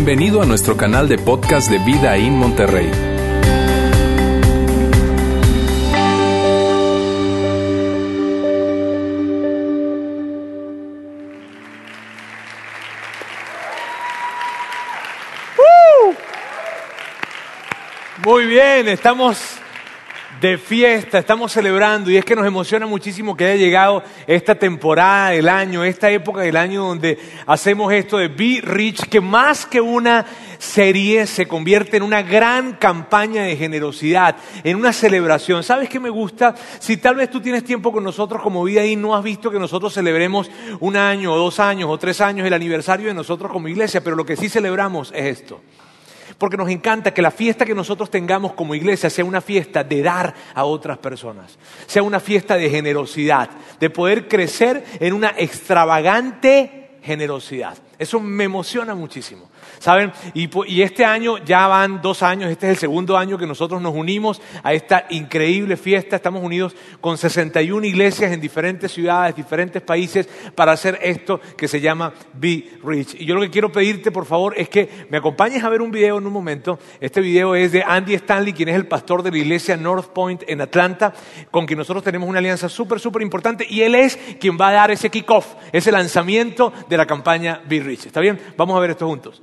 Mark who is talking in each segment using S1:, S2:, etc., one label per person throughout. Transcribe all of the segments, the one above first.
S1: Bienvenido a nuestro canal de podcast de Vida en Monterrey.
S2: Muy bien, estamos de fiesta, estamos celebrando y es que nos emociona muchísimo que haya llegado esta temporada del año, esta época del año donde hacemos esto de Be Rich, que más que una serie se convierte en una gran campaña de generosidad, en una celebración. ¿Sabes qué me gusta? Si tal vez tú tienes tiempo con nosotros como vida y no has visto que nosotros celebremos un año o dos años o tres años el aniversario de nosotros como iglesia, pero lo que sí celebramos es esto porque nos encanta que la fiesta que nosotros tengamos como iglesia sea una fiesta de dar a otras personas, sea una fiesta de generosidad, de poder crecer en una extravagante generosidad. Eso me emociona muchísimo. ¿Saben? Y, este año ya van dos años, este es el segundo año que nosotros nos unimos a esta increíble fiesta. Estamos unidos con 61 iglesias en diferentes ciudades, diferentes países, para hacer esto que se llama Be Rich. Y yo lo que quiero pedirte, por favor, es que me acompañes a ver un video en un momento. Este video es de Andy Stanley, quien es el pastor de la iglesia North Point en Atlanta, con quien nosotros tenemos una alianza súper, súper importante. Y él es quien va a dar ese kickoff, ese lanzamiento de la campaña Be Rich. ¿Está bien? Vamos a ver esto juntos.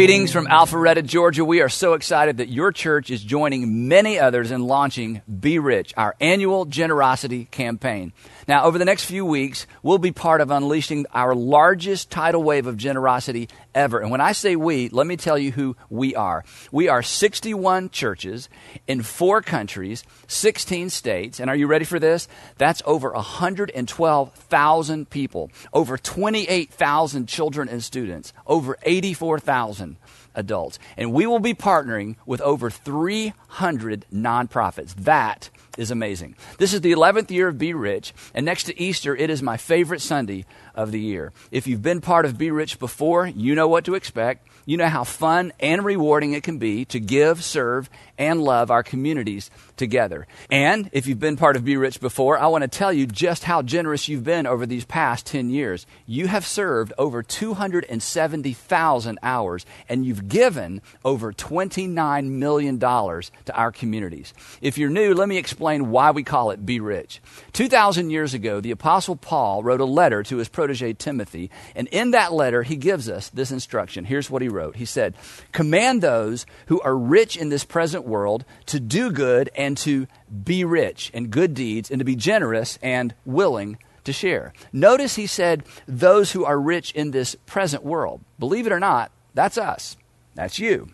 S3: Greetings from Alpharetta, Georgia. We are so excited that your church is joining many others in launching Be Rich, our annual generosity campaign. Now, over the next few weeks, we'll be part of unleashing our largest tidal wave of generosity ever. And when I say we, let me tell you who we are. We are 61 churches in four countries, 16 states. And are you ready for this? That's over 112,000 people, over 28,000 children and students, over 84,000 adults. And we will be partnering with over 300 nonprofits. That is amazing. This is the 11th year of Be Rich, and next to Easter, it is my favorite Sunday of the year. If you've been part of Be Rich before, you know what to expect. You know how fun and rewarding it can be to give, serve, and love our communities together. And if you've been part of Be Rich before, I want to tell you just how generous you've been over these past 10 years. You have served over 270,000 hours, and you've given over $29 million to our communities. If you're new, let me explain why we call it Be Rich. 2,000 years ago, the Apostle Paul wrote a letter to his protege Timothy, and in that letter, he gives us this instruction. Here's what he wrote He said, Command those who are rich in this present world to do good and to be rich in good deeds and to be generous and willing to share. Notice he said, those who are rich in this present world. Believe it or not, that's us. That's you.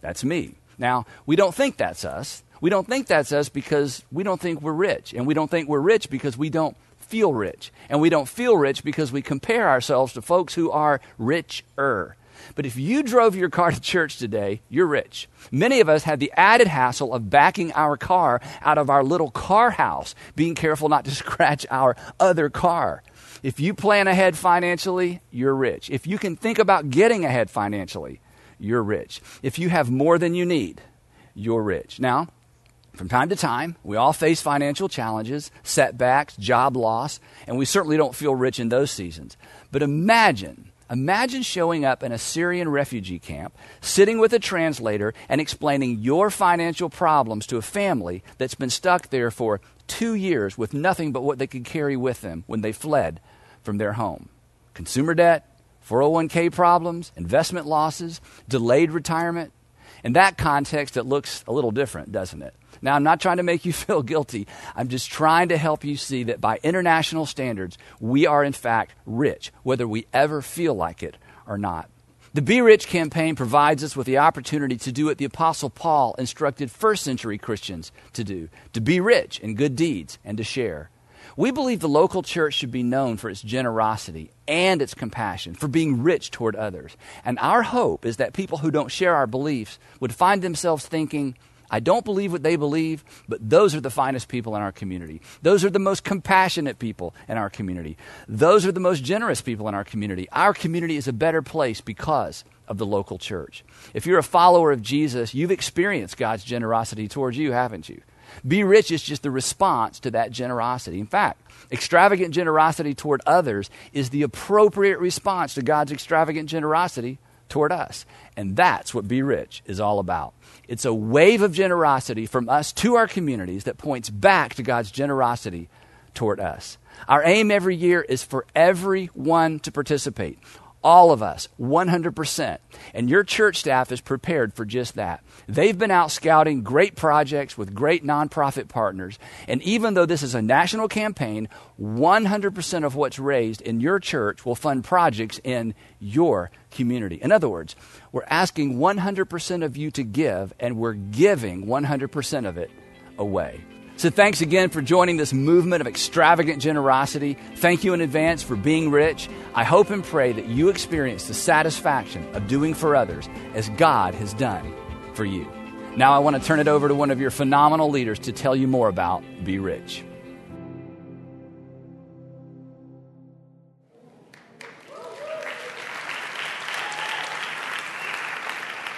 S3: That's me. Now, we don't think that's us. We don't think that's us because we don't think we're rich. And we don't think we're rich because we don't feel rich. And we don't feel rich because we compare ourselves to folks who are richer. But if you drove your car to church today, you're rich. Many of us had the added hassle of backing our car out of our little car house, being careful not to scratch our other car. If you plan ahead financially, you're rich. If you can think about getting ahead financially, you're rich. If you have more than you need, you're rich. Now, from time to time, we all face financial challenges, setbacks, job loss, and we certainly don't feel rich in those seasons. But imagine Imagine showing up in a Syrian refugee camp, sitting with a translator, and explaining your financial problems to a family that's been stuck there for two years with nothing but what they could carry with them when they fled from their home consumer debt, 401k problems, investment losses, delayed retirement. In that context, it looks a little different, doesn't it? Now, I'm not trying to make you feel guilty. I'm just trying to help you see that by international standards, we are in fact rich, whether we ever feel like it or not. The Be Rich campaign provides us with the opportunity to do what the Apostle Paul instructed first century Christians to do to be rich in good deeds and to share. We believe the local church should be known for its generosity and its compassion, for being rich toward others. And our hope is that people who don't share our beliefs would find themselves thinking, I don't believe what they believe, but those are the finest people in our community. Those are the most compassionate people in our community. Those are the most generous people in our community. Our community is a better place because of the local church. If you're a follower of Jesus, you've experienced God's generosity towards you, haven't you? Be rich is just the response to that generosity. In fact, extravagant generosity toward others is the appropriate response to God's extravagant generosity toward us. And that's what Be Rich is all about. It's a wave of generosity from us to our communities that points back to God's generosity toward us. Our aim every year is for everyone to participate. All of us, 100%. And your church staff is prepared for just that. They've been out scouting great projects with great nonprofit partners. And even though this is a national campaign, 100% of what's raised in your church will fund projects in your community. In other words, we're asking 100% of you to give, and we're giving 100% of it away. So thanks again for joining this movement of extravagant generosity. Thank you in advance for being rich. I hope and pray that you experience the satisfaction of doing for others as God has done for you. Now I want to turn it over to one of your phenomenal leaders to tell you more about Be Rich.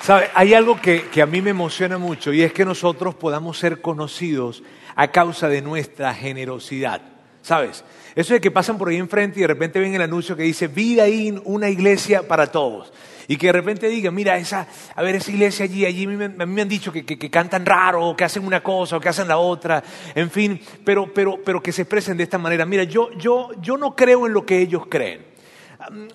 S2: ¿Sabe? Hay algo que, a mí me emociona mucho y es que nosotros podamos ser conocidos a causa de nuestra generosidad. ¿Sabes? Eso de que pasan por ahí enfrente y de repente ven el anuncio que dice Vida in, una iglesia para todos. Y que de repente digan, mira, esa, a ver, esa iglesia allí, allí me, a mí me han dicho que, cantan raro, o que hacen una cosa, o que hacen la otra, en fin, pero, pero, pero que se expresen de esta manera. Mira, yo, yo, yo no creo en lo que ellos creen.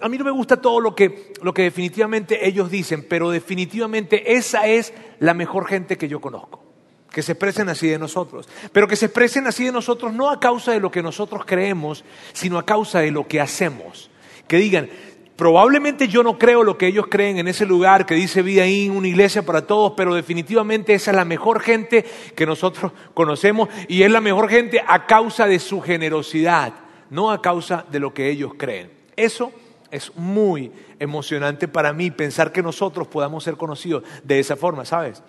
S2: A mí no me gusta todo lo que, lo que definitivamente ellos dicen, pero definitivamente esa es la mejor gente que yo conozco. Que se expresen así de nosotros. Pero que se expresen así de nosotros no a causa de lo que nosotros creemos, sino a causa de lo que hacemos. Que digan, probablemente yo no creo lo que ellos creen en ese lugar que dice vida ahí, una iglesia para todos, pero definitivamente esa es la mejor gente que nosotros conocemos y es la mejor gente a causa de su generosidad, no a causa de lo que ellos creen. Eso es muy emocionante para mí pensar que nosotros podamos ser conocidos de esa forma, ¿sabes?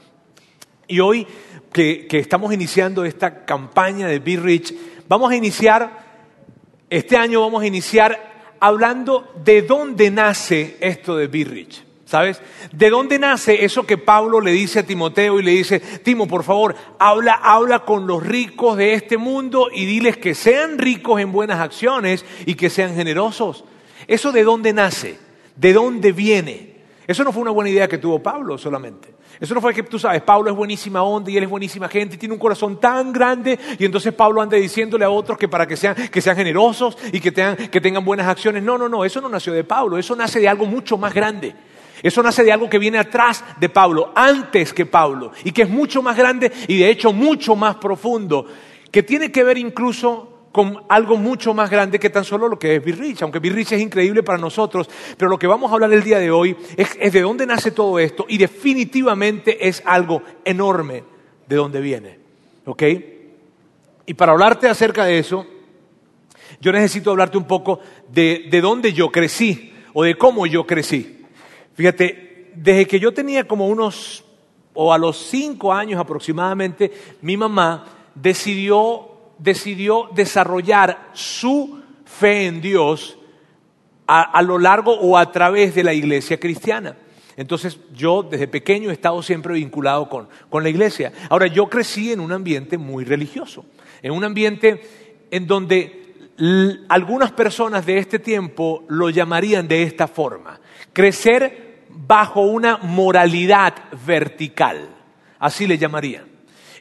S2: Y hoy que, que, estamos iniciando esta campaña de Be Rich, vamos a iniciar, este año vamos a iniciar hablando de dónde nace esto de Be Rich. ¿Sabes? ¿De dónde nace eso que Pablo le dice a Timoteo y le dice, Timo, por favor, habla, habla con los ricos de este mundo y diles que sean ricos en buenas acciones y que sean generosos? ¿Eso de dónde nace? ¿De dónde viene? Eso no fue una buena idea que tuvo Pablo solamente. Eso no fue que tú sabes, Pablo es buenísima onda y él es buenísima gente y tiene un corazón tan grande y entonces Pablo anda diciéndole a otros que para que sean, que sean generosos y que tengan, que tengan buenas acciones. No, no, no, eso no nació de Pablo, eso nace de algo mucho más grande. Eso nace de algo que viene atrás de Pablo, antes que Pablo, y que es mucho más grande y de hecho mucho más profundo, que tiene que ver incluso con algo mucho más grande que tan solo lo que es Birrich, aunque Birrich es increíble para nosotros, pero lo que vamos a hablar el día de hoy es, es, de dónde nace todo esto y definitivamente es algo enorme de dónde viene. ¿Ok? Y para hablarte acerca de eso, yo necesito hablarte un poco de, de dónde yo crecí o de cómo yo crecí. Fíjate, desde que yo tenía como unos, o a los cinco años aproximadamente, mi mamá decidió decidió desarrollar su fe en Dios a, lo largo o a través de la iglesia cristiana. Entonces yo desde pequeño he estado siempre vinculado con, con la iglesia. Ahora yo crecí en un ambiente muy religioso, en un ambiente en donde algunas personas de este tiempo lo llamarían de esta forma, crecer bajo una moralidad vertical, así le llamarían.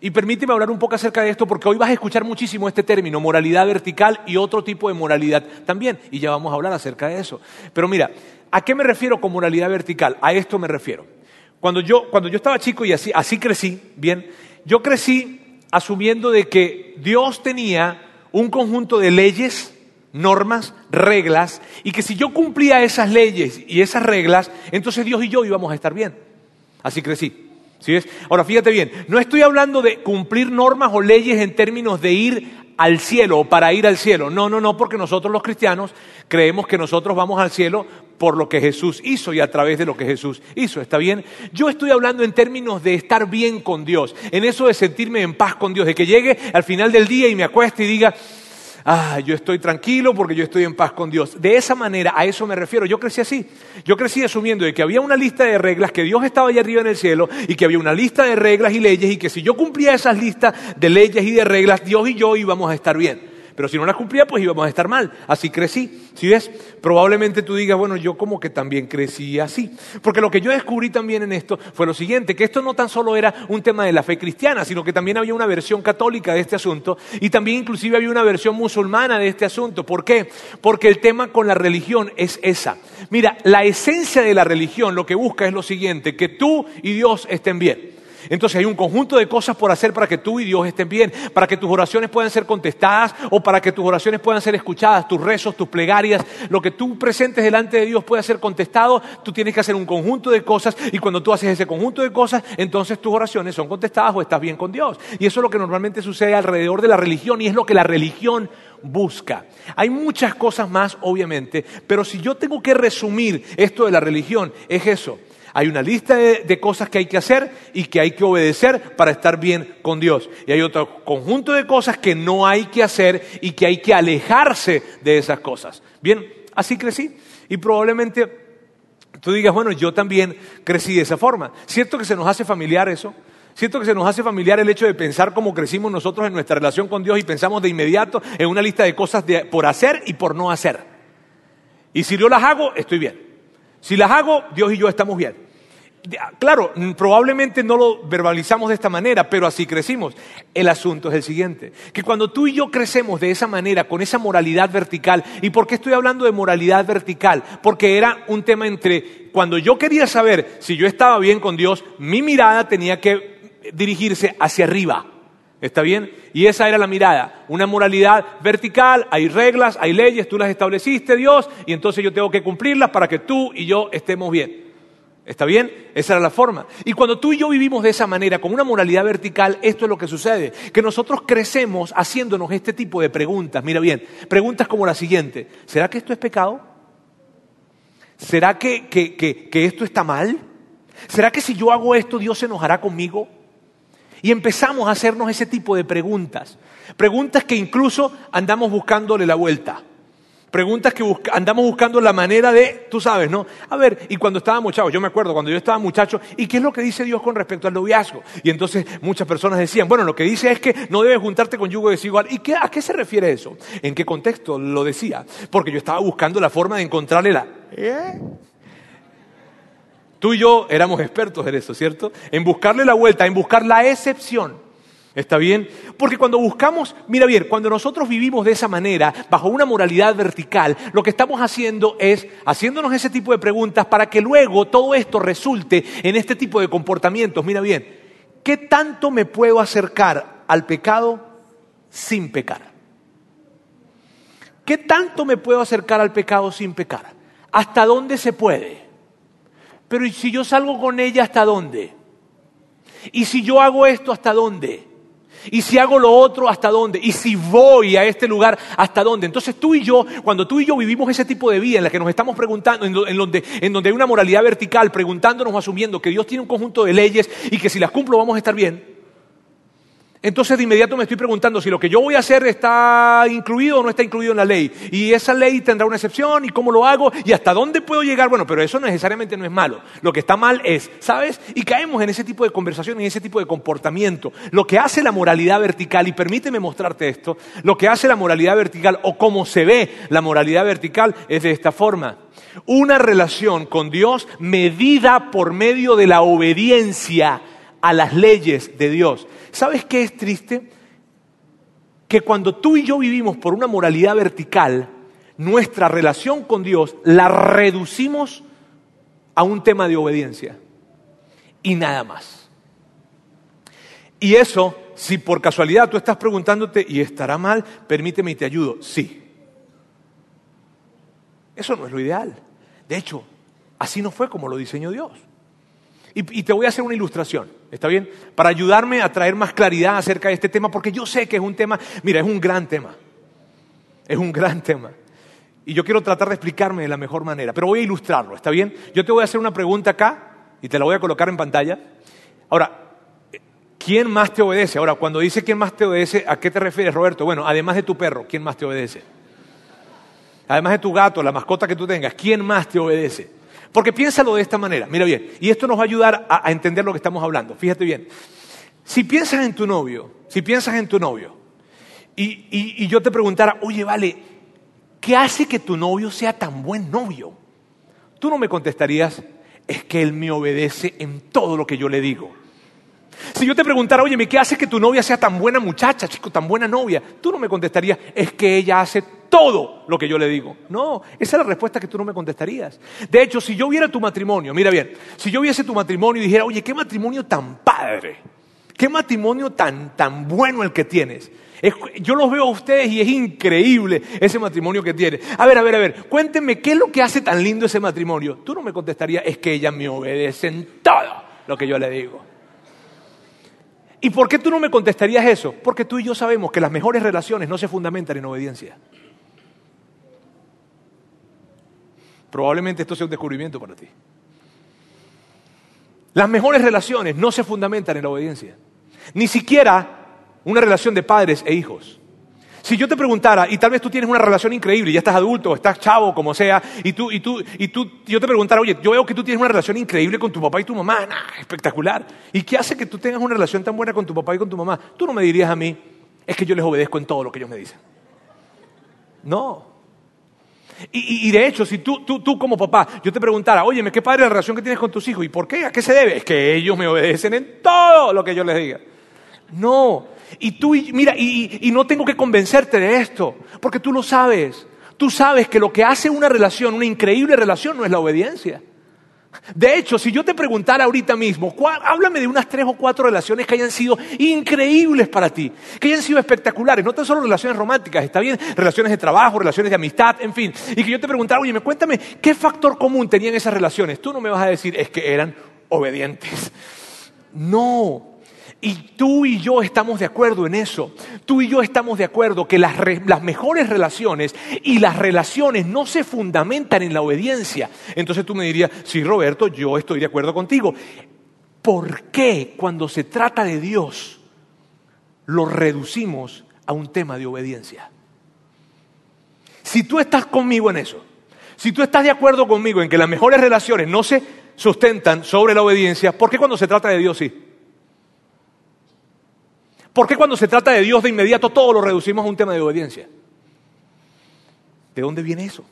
S2: Y permíteme hablar un poco acerca de esto porque hoy vas a escuchar muchísimo este término, moralidad vertical y otro tipo de moralidad también. Y ya vamos a hablar acerca de eso. Pero mira, ¿a qué me refiero con moralidad vertical? A esto me refiero. Cuando yo, cuando yo estaba chico y así, así crecí, bien, yo crecí asumiendo de que Dios tenía un conjunto de leyes, normas, reglas, y que si yo cumplía esas leyes y esas reglas, entonces Dios y yo íbamos a estar bien. Así crecí. Ahora fíjate bien, no estoy hablando de cumplir normas o leyes en términos de ir al cielo o para ir al cielo. No, no, no, porque nosotros los cristianos creemos que nosotros vamos al cielo por lo que Jesús hizo y a través de lo que Jesús hizo. ¿Está bien? Yo estoy hablando en términos de estar bien con Dios, en eso de sentirme en paz con Dios, de que llegue al final del día y me acueste y diga, ah, yo estoy tranquilo porque yo estoy en paz con Dios. De esa manera, a eso me refiero. Yo crecí así. Yo crecí asumiendo de que había una lista de reglas, que Dios estaba allá arriba en el cielo y que había una lista de reglas y leyes y que si yo cumplía esas listas de leyes y de reglas, Dios y yo íbamos a estar bien. Pero si no las cumplía, pues íbamos a estar mal. Así crecí. Si ves, probablemente tú digas, bueno, yo como que también crecí así. Porque lo que yo descubrí también en esto fue lo siguiente, que esto no tan solo era un tema de la fe cristiana, sino que también había una versión católica de este asunto y también inclusive había una versión musulmana de este asunto. ¿Por qué? Porque el tema con la religión es esa. Mira, la esencia de la religión lo que busca es lo siguiente, que tú y Dios estén bien. Entonces hay un conjunto de cosas por hacer para que tú y Dios estén bien, para que tus oraciones puedan ser contestadas o para que tus oraciones puedan ser escuchadas, tus rezos, tus plegarias, lo que tú presentes delante de Dios pueda ser contestado, tú tienes que hacer un conjunto de cosas y cuando tú haces ese conjunto de cosas, entonces tus oraciones son contestadas o estás bien con Dios. Y eso es lo que normalmente sucede alrededor de la religión y es lo que la religión busca. Hay muchas cosas más, obviamente, pero si yo tengo que resumir esto de la religión, es eso. Hay una lista de, cosas que hay que hacer y que hay que obedecer para estar bien con Dios. Y hay otro conjunto de cosas que no hay que hacer y que hay que alejarse de esas cosas. Bien, así crecí. Y probablemente tú digas, bueno, yo también crecí de esa forma. ¿Cierto que se nos hace familiar eso? ¿Cierto que se nos hace familiar el hecho de pensar cómo crecimos nosotros en nuestra relación con Dios y pensamos de inmediato en una lista de cosas por hacer y por no hacer? Y si yo las hago, estoy bien. Si las hago, Dios y yo estamos bien. Claro, probablemente no lo verbalizamos de esta manera, pero así crecimos. El asunto es el siguiente, que cuando tú y yo crecemos de esa manera, con esa moralidad vertical, ¿y por qué estoy hablando de moralidad vertical? Porque era un tema entre, cuando yo quería saber si yo estaba bien con Dios, mi mirada tenía que dirigirse hacia arriba. ¿Está bien? Y esa era la mirada, una moralidad vertical, hay reglas, hay leyes, tú las estableciste, Dios, y entonces yo tengo que cumplirlas para que tú y yo estemos bien. ¿Está bien? Esa era la forma. Y cuando tú y yo vivimos de esa manera, con una moralidad vertical, esto es lo que sucede, que nosotros crecemos haciéndonos este tipo de preguntas. Mira bien, preguntas como la siguiente, ¿será que esto es pecado? ¿Será que, que esto está mal? ¿Será que si yo hago esto Dios se enojará conmigo? Y empezamos a hacernos ese tipo de preguntas. Preguntas que incluso andamos buscándole la vuelta. Preguntas que andamos buscando la manera de, tú sabes, ¿no? A ver, y cuando estaba muchacho, yo me acuerdo cuando yo estaba muchacho, ¿y qué es lo que dice Dios con respecto al noviazgo? Y entonces muchas personas decían, bueno, lo que dice es que no debes juntarte con yugo desigual. ¿Y qué, a qué se refiere eso? ¿En qué contexto lo decía? Porque yo estaba buscando la forma de encontrarle la... ¿eh? Tú y yo éramos expertos en eso, ¿cierto? En buscarle la vuelta, en buscar la excepción. ¿Está bien? Porque cuando buscamos, mira bien, cuando nosotros vivimos de esa manera, bajo una moralidad vertical, lo que estamos haciendo es haciéndonos ese tipo de preguntas para que luego todo esto resulte en este tipo de comportamientos. Mira bien, ¿qué tanto me puedo acercar al pecado sin pecar? ¿Qué tanto me puedo acercar al pecado sin pecar? ¿Hasta dónde se puede? Pero ¿y si yo salgo con ella, hasta dónde? ¿Y si yo hago esto, hasta dónde? Y si hago lo otro, ¿hasta dónde? Y si voy a este lugar, ¿hasta dónde? Entonces tú y yo, cuando tú y yo vivimos ese tipo de vida en la que nos estamos preguntando, en, donde, en donde hay una moralidad vertical, preguntándonos o asumiendo que Dios tiene un conjunto de leyes y que si las cumplo vamos a estar bien, entonces de inmediato me estoy preguntando si lo que yo voy a hacer está incluido o no está incluido en la ley. Y esa ley tendrá una excepción y cómo lo hago y hasta dónde puedo llegar. Bueno, pero eso necesariamente no es malo. Lo que está mal es, ¿sabes? Y caemos en ese tipo de conversación y ese tipo de comportamiento. Lo que hace la moralidad vertical, y permíteme mostrarte esto, lo que hace la moralidad vertical o cómo se ve la moralidad vertical es de esta forma. Una relación con Dios medida por medio de la obediencia a las leyes de Dios. ¿Sabes qué es triste? Que cuando tú y yo vivimos por una moralidad vertical, nuestra relación con Dios la reducimos a un tema de obediencia y nada más. Y eso, si por casualidad tú estás preguntándote, ¿y estará mal? Permíteme y te ayudo. Sí. Eso no es lo ideal. De hecho, así no fue como lo diseñó Dios. Y, te voy a hacer una ilustración, ¿está bien? Para ayudarme a traer más claridad acerca de este tema, porque yo sé que es un tema, mira, es un gran tema. Es un gran tema. y yo quiero tratar de explicarme de la mejor manera, pero voy a ilustrarlo, ¿está bien? Yo te voy a hacer una pregunta acá y te la voy a colocar en pantalla. Ahora, ¿quién más te obedece? Ahora, cuando dice quién más te obedece, ¿a qué te refieres, Roberto? Bueno, además de tu perro, ¿quién más te obedece? Además de tu gato, la mascota que tú tengas, ¿quién más te obedece? Porque piénsalo de esta manera, mira bien, y esto nos va a ayudar a, entender lo que estamos hablando. Fíjate bien, si piensas en tu novio, si piensas en tu novio, y, yo te preguntara, oye, vale, ¿qué hace que tu novio sea tan buen novio? Tú no me contestarías, es que él me obedece en todo lo que yo le digo. Si yo te preguntara, oye, ¿qué hace que tu novia sea tan buena muchacha, chico, tan buena novia? Tú no me contestarías, es que ella hace todo lo que yo le digo. No, esa es la respuesta que tú no me contestarías. De hecho, si yo viera tu matrimonio, mira bien, si yo viese tu matrimonio y dijera, oye, qué matrimonio tan padre, qué matrimonio tan, tan bueno el que tienes. yo los veo a ustedes y es increíble ese matrimonio que tienes. A ver, a ver, a ver, cuéntenme qué es lo que hace tan lindo ese matrimonio. Tú no me contestarías, es que ella me obedece en todo lo que yo le digo. ¿Y por qué tú no me contestarías eso? Porque tú y yo sabemos que las mejores relaciones no se fundamentan en obediencia. Probablemente esto sea un descubrimiento para ti. Las mejores relaciones no se fundamentan en la obediencia. Ni siquiera una relación de padres e hijos. Si yo te preguntara, y tal vez tú tienes una relación increíble, ya estás adulto, estás chavo, como sea, y tú, y tú, y tú, yo te preguntara, oye, yo veo que tú tienes una relación increíble con tu papá y tu mamá, espectacular. ¿Y qué hace que tú tengas una relación tan buena con tu papá y con tu mamá? Tú no me dirías a mí, es que yo les obedezco en todo lo que ellos me dicen. No. Y, de hecho, si tú, tú, tú, como papá, yo te preguntara, oye, ¿qué padre la relación que tienes con tus hijos? ¿Y por qué? ¿A qué se debe? Es que ellos me obedecen en todo lo que yo les diga. No, y tú, mira, y, no tengo que convencerte de esto, porque tú lo sabes. Tú sabes que lo que hace una relación, una increíble relación, no es la obediencia. De hecho, si yo te preguntara ahorita mismo, háblame de unas tres o cuatro relaciones que hayan sido increíbles para ti, que hayan sido espectaculares, no tan solo relaciones románticas, está bien, relaciones de trabajo, relaciones de amistad, en fin, y que yo te preguntara, oye, me cuéntame, ¿qué factor común tenían esas relaciones? Tú no me vas a decir, es que eran obedientes. No, y tú y yo estamos de acuerdo en eso. Tú y yo estamos de acuerdo que las, mejores relaciones y las relaciones no se fundamentan en la obediencia. Entonces tú me dirías, sí, Roberto, yo estoy de acuerdo contigo. ¿Por qué cuando se trata de Dios lo reducimos a un tema de obediencia? Si tú estás conmigo en eso, si tú estás de acuerdo conmigo en que las mejores relaciones no se sustentan sobre la obediencia, ¿por qué cuando se trata de Dios sí? ¿Por qué cuando se trata de Dios de inmediato todo lo reducimos a un tema de obediencia? ¿De dónde viene eso?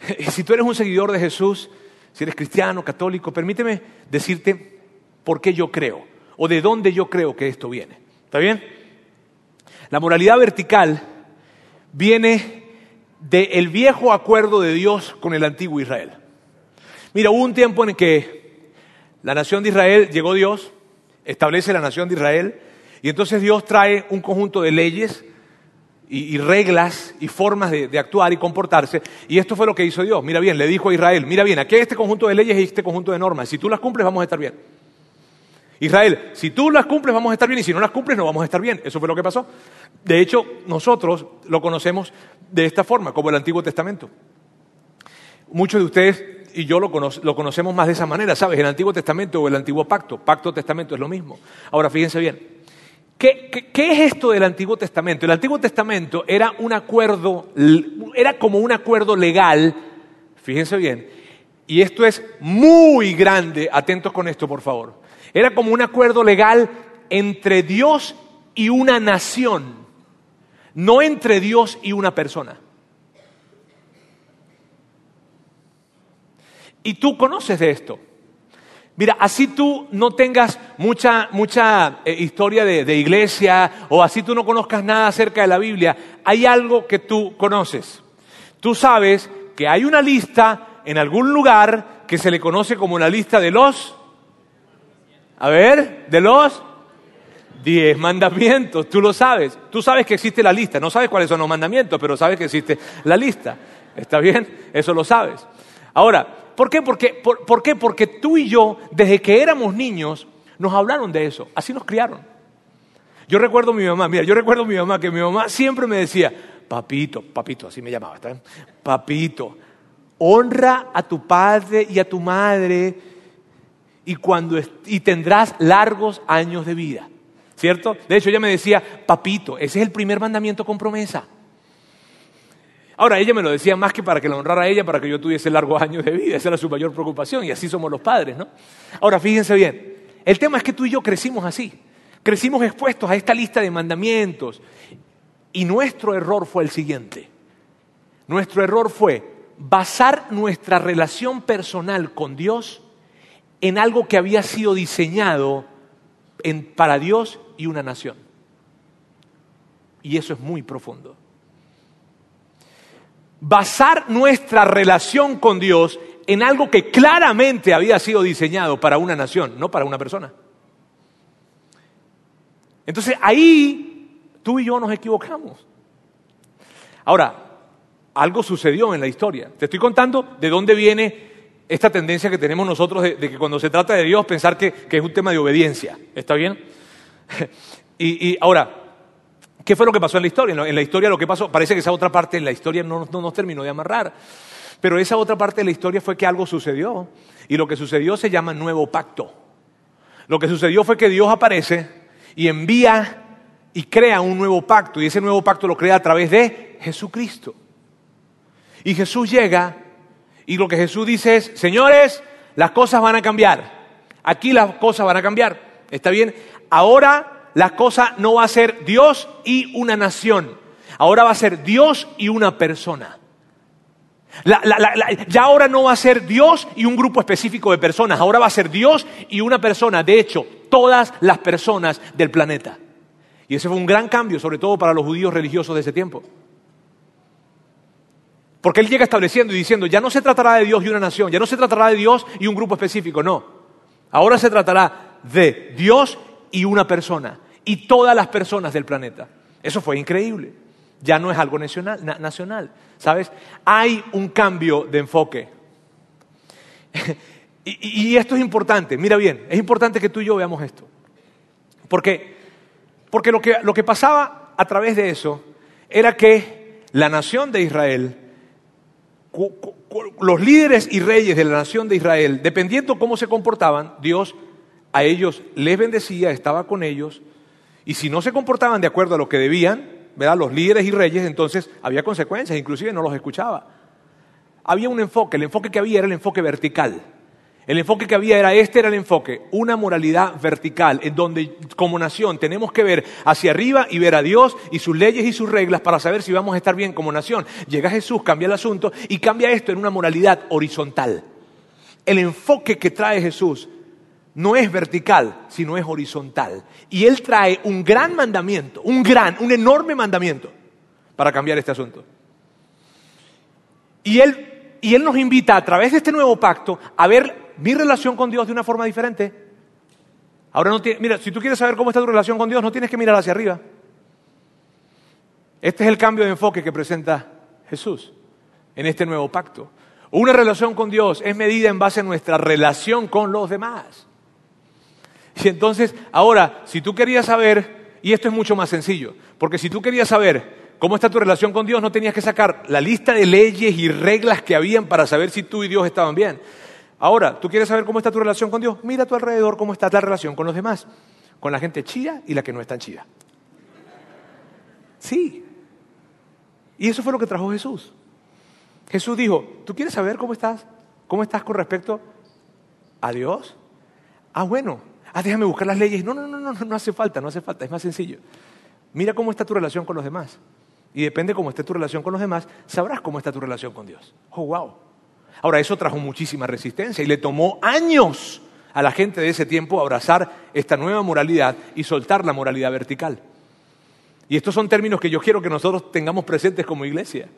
S2: Si tú eres un seguidor de Jesús, si eres cristiano, católico, permíteme decirte por qué yo creo o de dónde yo creo que esto viene. ¿Está bien? La moralidad vertical viene del viejo acuerdo de Dios con el antiguo Israel. Mira, hubo un tiempo en el que la nación de Israel llegó Dios, establece la nación de Israel, y entonces Dios trae un conjunto de leyes y, reglas y formas de, actuar y comportarse, y esto fue lo que hizo Dios. Mira bien, le dijo a Israel, mira bien, aquí hay este conjunto de leyes y este conjunto de normas, si tú las cumples vamos a estar bien. Israel, si tú las cumples vamos a estar bien y si no las cumples no vamos a estar bien. Eso fue lo que pasó. De hecho, nosotros lo conocemos de esta forma, como el Antiguo Testamento. Muchos de ustedes y yo lo, conocemos más de esa manera, ¿sabes? El Antiguo Testamento o el Antiguo Pacto, Pacto Testamento es lo mismo. Ahora, fíjense bien, ¿Qué, es esto del Antiguo Testamento? El Antiguo Testamento era un acuerdo, era como un acuerdo legal, fíjense bien, y esto es muy grande, atentos con esto por favor, era como un acuerdo legal entre Dios y una nación, no entre Dios y una persona. Y tú conoces de esto. Mira, así tú no tengas mucha, mucha eh, historia de, de, iglesia o así tú no conozcas nada acerca de la Biblia, hay algo que tú conoces. Tú sabes que hay una lista en algún lugar que se le conoce como la lista de los, a ver, de los diez mandamientos. Tú lo sabes. Tú sabes que existe la lista. No sabes cuáles son los mandamientos, pero sabes que existe la lista. ¿Está bien? Eso lo sabes. Ahora, ¿Por qué? Porque, por, qué? Porque tú y yo, desde que éramos niños, nos hablaron de eso. Así nos criaron. Yo recuerdo a mi mamá, mira, yo recuerdo a mi mamá que mi mamá siempre me decía, papito, papito, así me llamaba, ¿está bien? Papito, honra a tu padre y a tu madre y, cuando, y tendrás largos años de vida. ¿Cierto? De hecho, ella me decía, papito, ese es el primer mandamiento con promesa. Ahora, ella me lo decía más que para que la honrara a ella, para que yo tuviese largos años de vida. Esa era su mayor preocupación y así somos los padres, ¿no? Ahora, fíjense bien, el tema es que tú y yo crecimos así. Crecimos expuestos a esta lista de mandamientos. Y nuestro error fue el siguiente. Nuestro error fue basar nuestra relación personal con Dios en algo que había sido diseñado para Dios y una nación. Y eso es muy profundo. Basar nuestra relación con Dios en algo que claramente había sido diseñado para una nación, no para una persona. Entonces ahí tú y yo nos equivocamos. Ahora, algo sucedió en la historia. Te estoy contando de dónde viene esta tendencia que tenemos nosotros de, que cuando se trata de Dios pensar que, es un tema de obediencia. ¿Está bien? y, ahora, ¿qué fue lo que pasó en la historia? En la, historia lo que pasó, parece que esa otra parte en la historia no, no nos terminó de amarrar. Pero esa otra parte de la historia fue que algo sucedió. Y lo que sucedió se llama nuevo pacto. Lo que sucedió fue que Dios aparece y envía y crea un nuevo pacto. Y ese nuevo pacto lo crea a través de Jesucristo. Y Jesús llega y lo que Jesús dice es, señores, las cosas van a cambiar. Aquí las cosas van a cambiar. ¿Está bien? Ahora la cosa no va a ser Dios y una nación. Ahora va a ser Dios y una persona. ya ahora no va a ser Dios y un grupo específico de personas. Ahora va a ser Dios y una persona. De hecho, todas las personas del planeta. Y ese fue un gran cambio, sobre todo para los judíos religiosos de ese tiempo. Porque Él llega estableciendo y diciendo, ya no se tratará de Dios y una nación, ya no se tratará de Dios y un grupo específico, no. Ahora se tratará de Dios y una persona, y todas las personas del planeta. Eso fue increíble. Ya no es algo nacional, ¿sabes? Hay un cambio de enfoque. y, esto es importante, mira bien, es importante que tú y yo veamos esto. Porque, porque lo, que, lo que pasaba a través de eso era que la nación de Israel los líderes y reyes de la nación de Israel, dependiendo cómo se comportaban, Dios a ellos les bendecía, estaba con ellos, y si no se comportaban de acuerdo a lo que debían, ¿verdad? los líderes y reyes, entonces había consecuencias, inclusive no los escuchaba. Había un enfoque, el enfoque que había era el enfoque vertical. El enfoque que había era, este era el enfoque, una moralidad vertical, en donde como nación tenemos que ver hacia arriba y ver a Dios y sus leyes y sus reglas para saber si vamos a estar bien como nación. Llega Jesús, cambia el asunto y cambia esto en una moralidad horizontal. El enfoque que trae Jesús no es vertical, sino es horizontal. Y Él trae un gran mandamiento, un gran, un enorme mandamiento para cambiar este asunto. Y Él, y él nos invita a través de este nuevo pacto a ver mi relación con Dios de una forma diferente. Ahora no mira, si tú quieres saber cómo está tu relación con Dios, no tienes que mirar hacia arriba. Este es el cambio de enfoque que presenta Jesús en este nuevo pacto. Una relación con Dios es medida en base a nuestra relación con los demás. Y entonces, ahora, si tú querías saber, y esto es mucho más sencillo, porque si tú querías saber cómo está tu relación con Dios, no tenías que sacar la lista de leyes y reglas que habían para saber si tú y Dios estaban bien. Ahora, ¿tú quieres saber cómo está tu relación con Dios? Mira a tu alrededor cómo está la relación con los demás, con la gente chida y la que no es tan chida. Sí. Y eso fue lo que trajo Jesús. Jesús dijo, ¿tú quieres saber cómo estás? ¿Cómo estás con respecto a Dios? Ah, bueno, ah, déjame buscar las leyes. No, no, no, no, no hace falta, no hace falta, es más sencillo. Mira cómo está tu relación con los demás. Y depende cómo esté tu relación con los demás, sabrás cómo está tu relación con Dios. Oh, wow. Ahora, eso trajo muchísima resistencia y le tomó años a la gente de ese tiempo abrazar esta nueva moralidad y soltar la moralidad vertical. Y estos son términos que yo quiero que nosotros tengamos presentes como iglesia.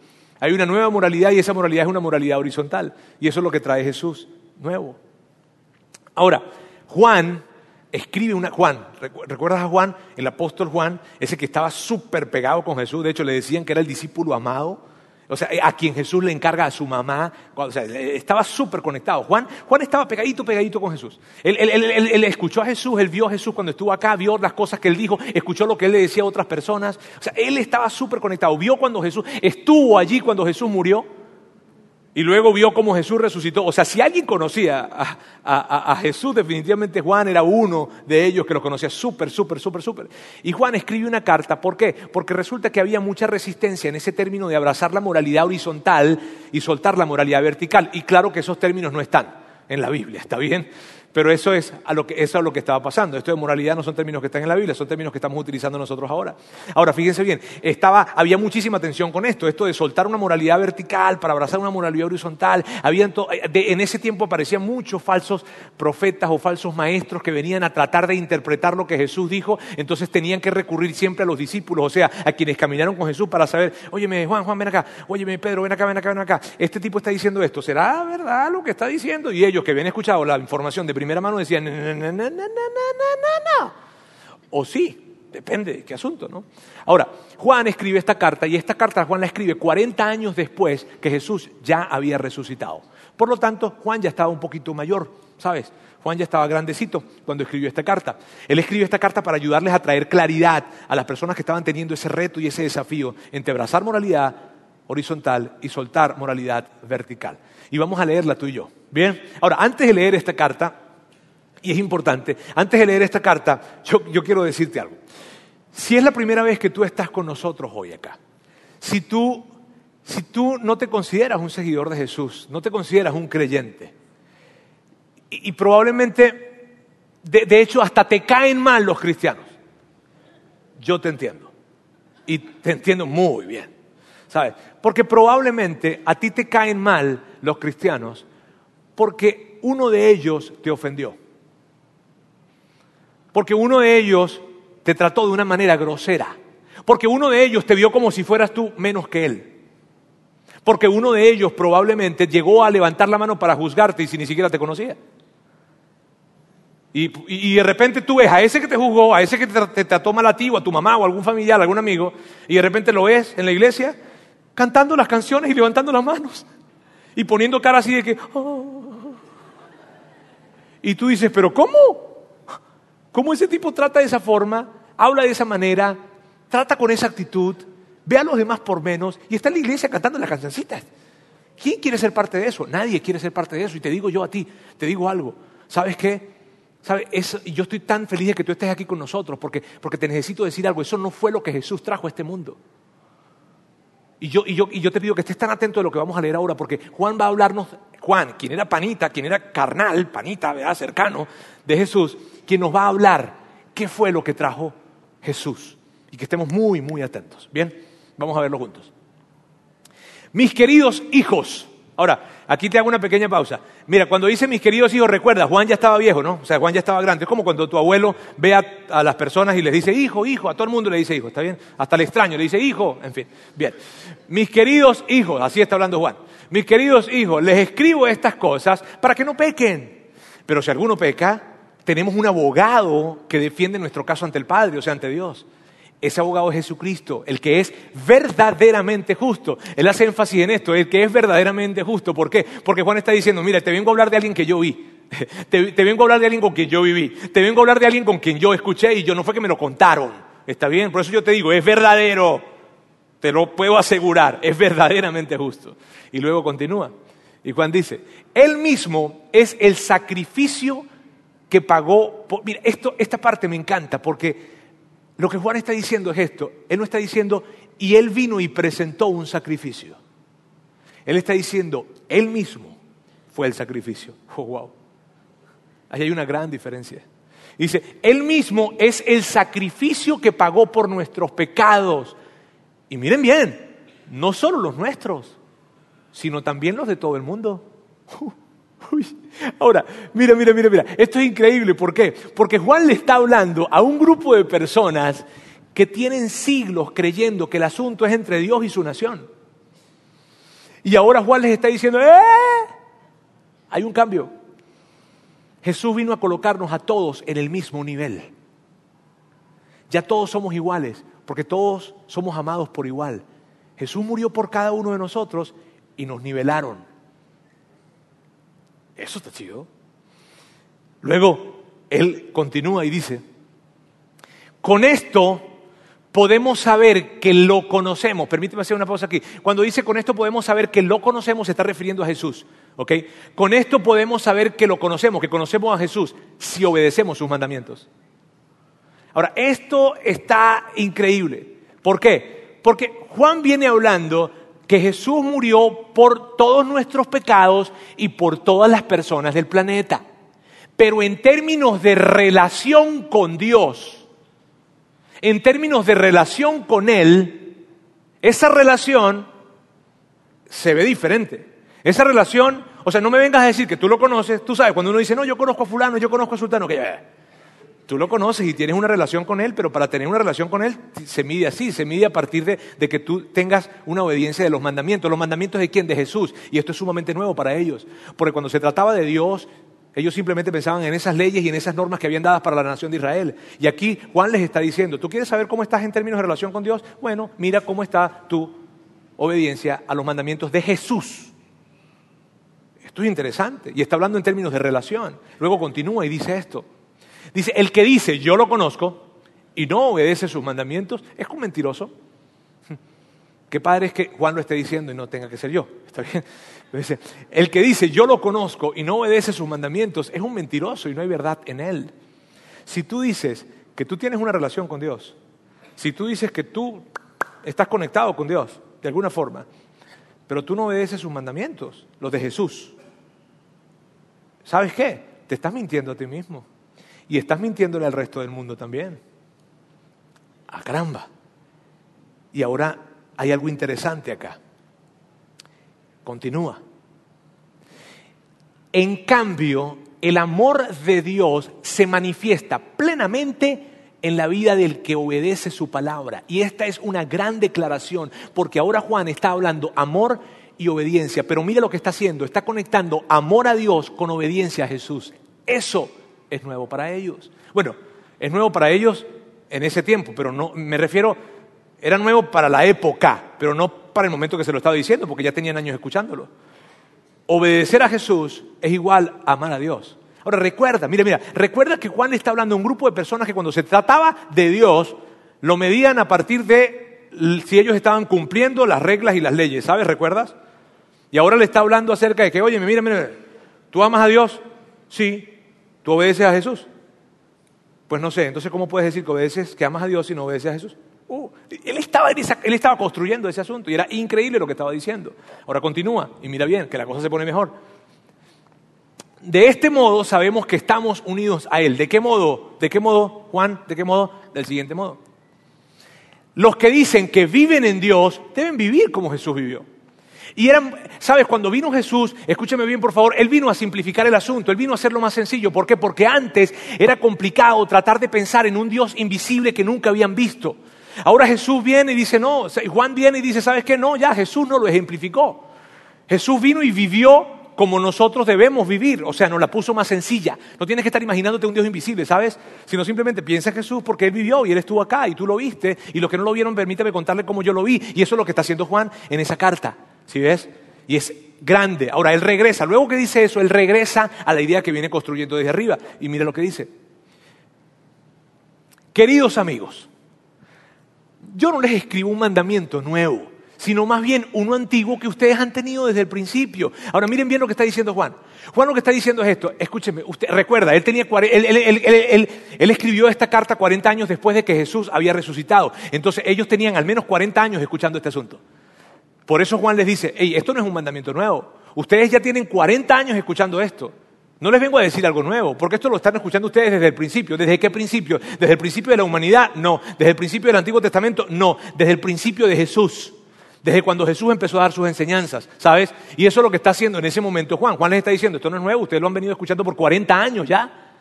S2: Hay una nueva moralidad y esa moralidad es una moralidad horizontal. Y eso es lo que trae Jesús nuevo. Ahora, Juan escribe una... Juan, ¿recuerdas a Juan? El apóstol Juan, ese que estaba súper pegado con Jesús. De hecho, le decían que era el discípulo amado. O sea, a quien Jesús le encarga a su mamá. O sea, estaba súper conectado. Juan, Juan estaba pegadito, pegadito con Jesús. Él, él, escuchó a Jesús, él vio a Jesús cuando estuvo acá, vio las cosas que él dijo, escuchó lo que él le decía a otras personas. O sea, él estaba súper conectado. Vio cuando Jesús, estuvo allí cuando Jesús murió. Y luego vio cómo Jesús resucitó. O sea, si alguien conocía a, Jesús, definitivamente Juan era uno de ellos que lo conocía súper, súper, súper, súper. Y Juan escribe una carta. ¿Por qué? Porque resulta que había mucha resistencia en ese término de abrazar la moralidad horizontal y soltar la moralidad vertical. Y claro que esos términos no están en la Biblia, ¿está bien? Pero eso es, a lo que, eso es lo que estaba pasando. Esto de moralidad no son términos que están en la Biblia, son términos que estamos utilizando nosotros ahora. Ahora, fíjense bien, estaba, había muchísima tensión con esto, esto de soltar una moralidad vertical para abrazar una moralidad horizontal. en ese tiempo aparecían muchos falsos profetas o falsos maestros que venían a tratar de interpretar lo que Jesús dijo, entonces tenían que recurrir siempre a los discípulos, o sea, a quienes caminaron con Jesús para saber, óyeme Juan, Juan, ven acá, óyeme Pedro, ven acá, ven acá, ven acá. Este tipo está diciendo esto, ¿será verdad lo que está diciendo? Y ellos que habían escuchado la información de primera mano decían, no, no, no, no, no, no. O sí, depende de qué asunto, ¿no? Ahora, Juan escribe esta carta y esta carta Juan la escribe 40 años después que Jesús ya había resucitado. Por lo tanto, Juan ya estaba un poquito mayor, ¿sabes? Juan ya estaba grandecito cuando escribió esta carta. Él escribió esta carta para ayudarles a traer claridad a las personas que estaban teniendo ese reto y ese desafío entre abrazar moralidad horizontal y soltar moralidad vertical. Y vamos a leerla tú y yo. Bien, ahora, antes de leer esta carta, y es importante, antes de leer esta carta, yo, quiero decirte algo. Si es la primera vez que tú estás con nosotros hoy acá, si tú, si tú no te consideras un seguidor de Jesús, no te consideras un creyente, y, probablemente, de, de hecho, hasta te caen mal los cristianos, yo te entiendo. Y te entiendo muy bien. ¿Sabes? Porque probablemente a ti te caen mal los cristianos porque uno de ellos te ofendió. Porque uno de ellos te trató de una manera grosera. Porque uno de ellos te vio como si fueras tú menos que él. Porque uno de ellos probablemente llegó a levantar la mano para juzgarte y si ni siquiera te conocía. Y, de repente tú ves a ese que te juzgó, a ese que te, trató mal a ti o a tu mamá o a algún familiar, algún amigo, y de repente lo ves en la iglesia cantando las canciones y levantando las manos y poniendo cara así de que... Oh". Y tú dices, pero ¿cómo? Cómo ese tipo trata de esa forma, habla de esa manera, trata con esa actitud, ve a los demás por menos y está en la iglesia cantando las cancioncitas. ¿Quién quiere ser parte de eso? Nadie quiere ser parte de eso. Y te digo yo a ti, te digo algo. ¿Sabes qué? ¿Sabes? yo estoy tan feliz de que tú estés aquí con nosotros porque, porque te necesito decir algo. Eso no fue lo que Jesús trajo a este mundo. Y yo, y, yo, y yo te pido que estés tan atento de lo que vamos a leer ahora, porque Juan va a hablarnos, Juan, quien era panita, quien era carnal, panita, ¿verdad? cercano de Jesús, quien nos va a hablar qué fue lo que trajo Jesús. Y que estemos muy, muy atentos. Bien, vamos a verlo juntos. Mis queridos hijos, ahora, aquí te hago una pequeña pausa. Mira, cuando dice mis queridos hijos, recuerda, Juan ya estaba viejo, ¿no? O sea, Juan ya estaba grande. Es como cuando tu abuelo ve a, las personas y les dice hijo, hijo, a todo el mundo le dice hijo, ¿está bien? Hasta el extraño le dice hijo, en fin. Bien, mis queridos hijos, así está hablando Juan. Mis queridos hijos, les escribo estas cosas para que no pequen. Pero si alguno peca, tenemos un abogado que defiende nuestro caso ante el Padre, o sea, ante Dios. Ese abogado es Jesucristo, el que es verdaderamente justo. Él hace énfasis en esto, el que es verdaderamente justo. ¿Por qué? Porque Juan está diciendo, mira, te vengo a hablar de alguien que yo vi. Te, vengo a hablar de alguien con quien yo viví. Te vengo a hablar de alguien con quien yo escuché y yo no fue que me lo contaron. ¿Está bien? Por eso yo te digo, es verdadero. Te lo puedo asegurar, es verdaderamente justo. Y luego continúa. Y Juan dice, Él mismo es el sacrificio que pagó. mira, esto, esta parte me encanta porque lo que Juan está diciendo es esto. Él no está diciendo, y él vino y presentó un sacrificio. Él está diciendo, él mismo fue el sacrificio. Oh, wow. Ahí hay una gran diferencia. Dice, él mismo es el sacrificio que pagó por nuestros pecados. Y miren bien, no solo los nuestros, sino también los de todo el mundo. Ahora, mira, mira, mira, mira, esto es increíble, ¿por qué? Porque Juan le está hablando a un grupo de personas que tienen siglos creyendo que el asunto es entre Dios y su nación. Y ahora Juan les está diciendo, ¡eh! Hay un cambio. Jesús vino a colocarnos a todos en el mismo nivel. Ya todos somos iguales, porque todos somos amados por igual. Jesús murió por cada uno de nosotros y nos nivelaron. Eso está chido. Luego, él continúa y dice, con esto podemos saber que lo conocemos. Permíteme hacer una pausa aquí. Cuando dice con esto podemos saber que lo conocemos, se está refiriendo a Jesús. Con esto podemos saber que lo conocemos, que conocemos a Jesús, si obedecemos sus mandamientos. Ahora, esto está increíble. ¿Por qué? Porque Juan viene hablando que Jesús murió por todos nuestros pecados y por todas las personas del planeta. Pero en términos de relación con Dios, en términos de relación con Él, esa relación se ve diferente. Esa relación, o sea, no me vengas a decir que tú lo conoces, tú sabes, cuando uno dice, no, yo conozco a fulano, yo conozco a sultano, que Tú lo conoces y tienes una relación con Él, pero para tener una relación con Él se mide así, se mide a partir de, que tú tengas una obediencia de los mandamientos. ¿Los mandamientos de quién? De Jesús. Y esto es sumamente nuevo para ellos. Porque cuando se trataba de Dios, ellos simplemente pensaban en esas leyes y en esas normas que habían dadas para la nación de Israel. Y aquí Juan les está diciendo, ¿tú quieres saber cómo estás en términos de relación con Dios? Bueno, mira cómo está tu obediencia a los mandamientos de Jesús. Esto es interesante. Y está hablando en términos de relación. Luego continúa y dice esto. Dice, el que dice yo lo conozco y no obedece sus mandamientos es un mentiroso. Qué padre es que Juan lo esté diciendo y no tenga que ser yo. ¿Está bien? El que dice yo lo conozco y no obedece sus mandamientos es un mentiroso y no hay verdad en él. Si tú dices que tú tienes una relación con Dios, si tú dices que tú estás conectado con Dios de alguna forma, pero tú no obedeces sus mandamientos, los de Jesús, ¿sabes qué? Te estás mintiendo a ti mismo. Y estás mintiéndole al resto del mundo también. ¡A caramba! Y ahora hay algo interesante acá. Continúa. En cambio, el amor de Dios se manifiesta plenamente en la vida del que obedece su palabra. Y esta es una gran declaración, porque ahora Juan está hablando amor y obediencia, pero mira lo que está haciendo, está conectando amor a Dios con obediencia a Jesús. Eso es nuevo para ellos. Bueno, es nuevo para ellos en ese tiempo, pero no, me refiero, era nuevo para la época, pero no para el momento que se lo estaba diciendo, porque ya tenían años escuchándolo. Obedecer a Jesús es igual a amar a Dios. Ahora recuerda, mira, mira, recuerda que Juan está hablando a un grupo de personas que cuando se trataba de Dios, lo medían a partir de si ellos estaban cumpliendo las reglas y las leyes, ¿sabes? ¿Recuerdas? Y ahora le está hablando acerca de que, oye, mira, mira, ¿tú amas a Dios? Sí. ¿Tú obedeces a Jesús? Pues no sé, entonces ¿cómo puedes decir que obedeces, que amas a Dios y no obedeces a Jesús? Uh, él, estaba él estaba construyendo ese asunto y era increíble lo que estaba diciendo. Ahora continúa y mira bien, que la cosa se pone mejor. De este modo sabemos que estamos unidos a Él. ¿De qué modo? ¿De qué modo, Juan? ¿De qué modo? Del siguiente modo. Los que dicen que viven en Dios deben vivir como Jesús vivió. Y eran, sabes, cuando vino Jesús, escúchame bien por favor, Él vino a simplificar el asunto, Él vino a hacerlo más sencillo. ¿Por qué? Porque antes era complicado tratar de pensar en un Dios invisible que nunca habían visto. Ahora Jesús viene y dice, no, Juan viene y dice, ¿sabes qué? No, ya Jesús no lo ejemplificó. Jesús vino y vivió como nosotros debemos vivir, o sea, nos la puso más sencilla. No tienes que estar imaginándote un Dios invisible, ¿sabes? Sino simplemente piensa en Jesús porque Él vivió y Él estuvo acá y tú lo viste y los que no lo vieron, permíteme contarle cómo yo lo vi. Y eso es lo que está haciendo Juan en esa carta. ¿Sí ves? Y es grande. Ahora, él regresa. Luego que dice eso, él regresa a la idea que viene construyendo desde arriba. Y mira lo que dice. Queridos amigos, yo no les escribo un mandamiento nuevo, sino más bien uno antiguo que ustedes han tenido desde el principio. Ahora miren bien lo que está diciendo Juan. Juan lo que está diciendo es esto. Escúcheme, usted recuerda, él, tenía, él, él escribió esta carta 40 años después de que Jesús había resucitado. Entonces ellos tenían al menos 40 años escuchando este asunto. Por eso Juan les dice, hey, esto no es un mandamiento nuevo. Ustedes ya tienen 40 años escuchando esto. No les vengo a decir algo nuevo, porque esto lo están escuchando ustedes desde el principio. ¿Desde qué principio? ¿Desde el principio de la humanidad? No. ¿Desde el principio del Antiguo Testamento? No. Desde el principio de Jesús. Desde cuando Jesús empezó a dar sus enseñanzas, ¿sabes? Y eso es lo que está haciendo en ese momento Juan. Juan les está diciendo, esto no es nuevo, ustedes lo han venido escuchando por 40 años ya.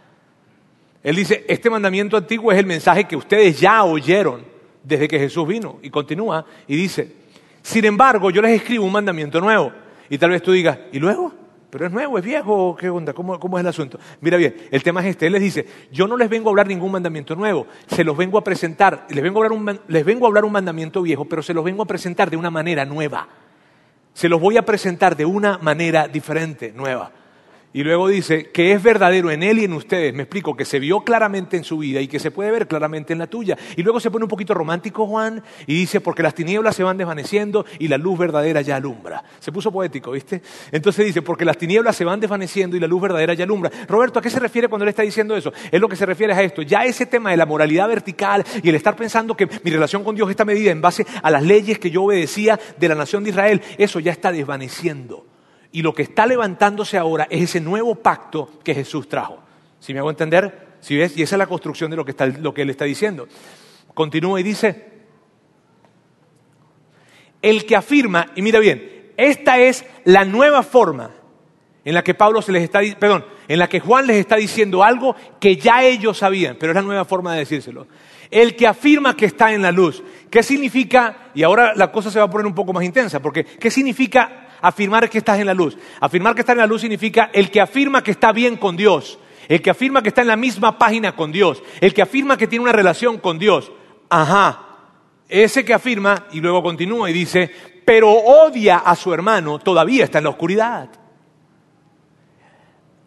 S2: Él dice, este mandamiento antiguo es el mensaje que ustedes ya oyeron desde que Jesús vino. Y continúa y dice, sin embargo, yo les escribo un mandamiento nuevo. Y tal vez tú digas, ¿y luego? pero es nuevo, es viejo, ¿qué onda? ¿Cómo, ¿Cómo, es el asunto? Mira bien, el tema es este. Él les dice, yo no les vengo a hablar ningún mandamiento nuevo, se los vengo a presentar, les vengo a hablar un, les vengo a hablar un mandamiento viejo, pero se los vengo a presentar de una manera nueva. Se los voy a presentar de una manera diferente, nueva. Y luego dice que es verdadero en él y en ustedes. Me explico, que se vio claramente en su vida y que se puede ver claramente en la tuya. Y luego se pone un poquito romántico Juan y dice, porque las tinieblas se van desvaneciendo y la luz verdadera ya alumbra. Se puso poético, ¿viste? Entonces dice, porque las tinieblas se van desvaneciendo y la luz verdadera ya alumbra. Roberto, ¿a qué se refiere cuando le está diciendo eso? Es lo que se refiere a esto. Ya ese tema de la moralidad vertical y el estar pensando que mi relación con Dios está medida en base a las leyes que yo obedecía de la nación de Israel, eso ya está desvaneciendo. Y lo que está levantándose ahora es ese nuevo pacto que Jesús trajo. ¿Sí me hago entender? ¿Sí ves? Y esa es la construcción de lo que, está, lo que él está diciendo. Continúa y dice, el que afirma, y mira bien, esta es la nueva forma en la que Pablo se les está, perdón, en la que Juan les está diciendo algo que ya ellos sabían, pero es la nueva forma de decírselo. El que afirma que está en la luz. ¿Qué significa? Y ahora la cosa se va a poner un poco más intensa, porque ¿qué significa afirmar que estás en la luz. Afirmar que estás en la luz significa el que afirma que está bien con Dios, el que afirma que está en la misma página con Dios, el que afirma que tiene una relación con Dios. Ajá. Ese que afirma y luego continúa y dice, pero odia a su hermano, todavía está en la oscuridad.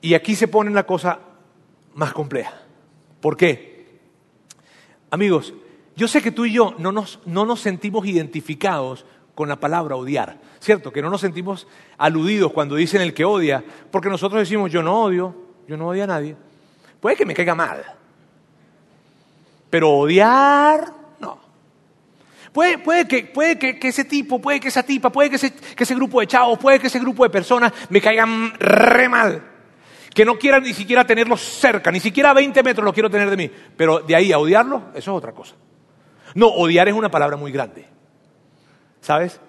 S2: Y aquí se pone la cosa más compleja. ¿Por qué? Amigos, yo sé que tú y yo no nos, no nos sentimos identificados con la palabra odiar. ¿Cierto? Que no nos sentimos aludidos cuando dicen el que odia, porque nosotros decimos yo no odio, yo no odio a nadie. Puede que me caiga mal, pero odiar, no. Puede, puede, que, puede que, ese tipo, puede que esa tipa, puede que ese, que ese grupo de chavos, puede que ese grupo de personas me caigan re mal. Que no quieran ni siquiera tenerlos cerca, ni siquiera a 20 metros los quiero tener de mí. Pero de ahí a odiarlo, eso es otra cosa. No, odiar es una palabra muy grande. ¿Sabes?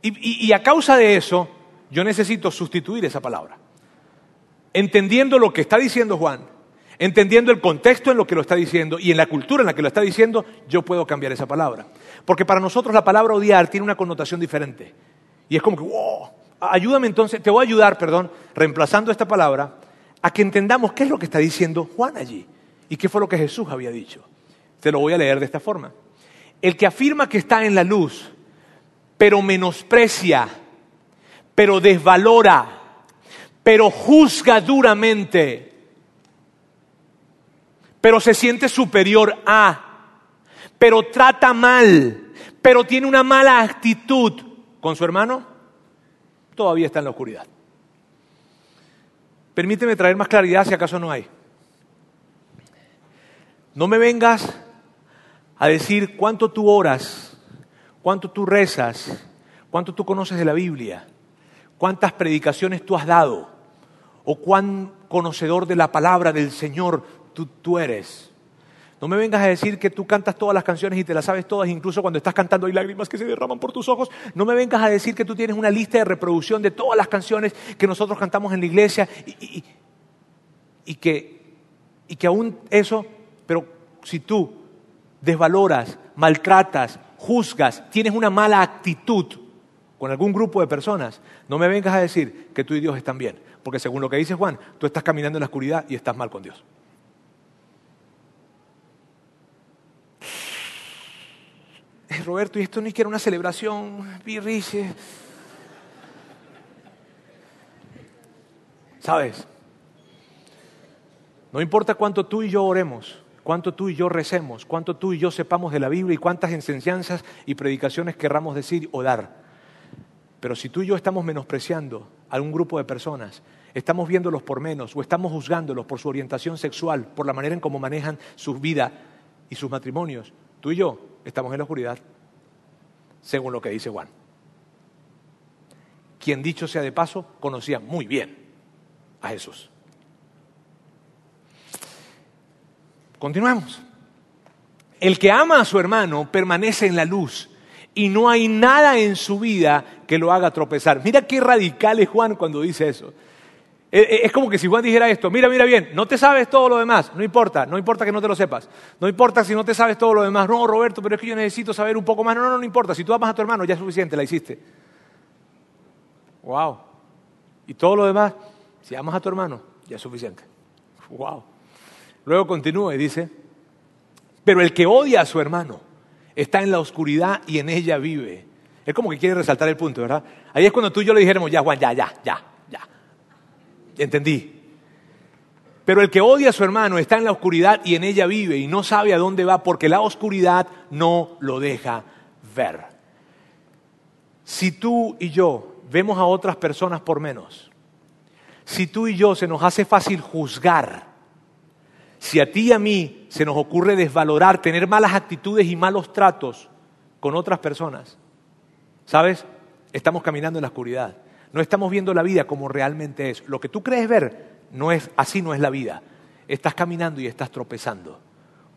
S2: Y, a causa de eso, yo necesito sustituir esa palabra. Entendiendo lo que está diciendo Juan, entendiendo el contexto en lo que lo está diciendo y en la cultura en la que lo está diciendo, yo puedo cambiar esa palabra. Porque para nosotros la palabra odiar tiene una connotación diferente. Y es como que, wow, ayúdame entonces, te voy a ayudar, perdón, reemplazando esta palabra, a que entendamos qué es lo que está diciendo Juan allí y qué fue lo que Jesús había dicho. Te lo voy a leer de esta forma. El que afirma que está en la luz, pero menosprecia, pero desvalora, pero juzga duramente, pero se siente superior a, pero trata mal, pero tiene una mala actitud con su hermano, todavía está en la oscuridad. Permíteme traer más claridad si acaso no hay. No me vengas a decir cuánto tú oras, cuánto tú rezas, cuánto tú conoces de la Biblia, cuántas predicaciones tú has dado o cuán conocedor de la palabra del Señor tú, eres. No me vengas a decir que tú cantas todas las canciones y te las sabes todas, incluso cuando estás cantando hay lágrimas que se derraman por tus ojos. No me vengas a decir que tú tienes una lista de reproducción de todas las canciones que nosotros cantamos en la iglesia y que, y que aún eso, pero si tú desvaloras, maltratas, juzgas, tienes una mala actitud con algún grupo de personas, no me vengas a decir que tú y Dios están bien, porque según lo que dice Juan, tú estás caminando en la oscuridad y estás mal con Dios. Eh, Roberto, y esto ni quiere una celebración, birriche. ¿Sabes? No importa cuánto tú y yo oremos, cuánto tú y yo recemos, cuánto tú y yo sepamos de la Biblia y cuántas enseñanzas y predicaciones querramos decir o dar. Pero si tú y yo estamos menospreciando a un grupo de personas, estamos viéndolos por menos o estamos juzgándolos por su orientación sexual, por la manera en cómo manejan su vida y sus matrimonios, tú y yo estamos en la oscuridad, según lo que dice Juan. Quien dicho sea de paso, conocía muy bien a Jesús. Continuemos. El que ama a su hermano permanece en la luz y no hay nada en su vida que lo haga tropezar. Mira qué radical es Juan cuando dice eso. Eh, eh, es como que si Juan dijera esto, mira, mira bien, no te sabes todo lo demás, no importa, no importa que no te lo sepas, no importa si no te sabes todo lo demás, no, Roberto, pero es que yo necesito saber un poco más, no, no, no importa, si tú amas a tu hermano ya es suficiente, la hiciste. Wow. Y todo lo demás, si amas a tu hermano, ya es suficiente. Wow. Luego continúa y dice, pero el que odia a su hermano está en la oscuridad y en ella vive. Es como que quiere resaltar el punto, ¿verdad? Ahí es cuando tú y yo le dijéramos, ya Juan, ya, ya, ya, ya. Entendí. Pero el que odia a su hermano está en la oscuridad y en ella vive y no sabe a dónde va porque la oscuridad no lo deja ver. Si tú y yo vemos a otras personas por menos, si tú y yo se nos hace fácil juzgar, si a ti y a mí se nos ocurre desvalorar, tener malas actitudes y malos tratos con otras personas, ¿sabes? Estamos caminando en la oscuridad. No estamos viendo la vida como realmente es. Lo que tú crees ver, no es, así no es la vida. Estás caminando y estás tropezando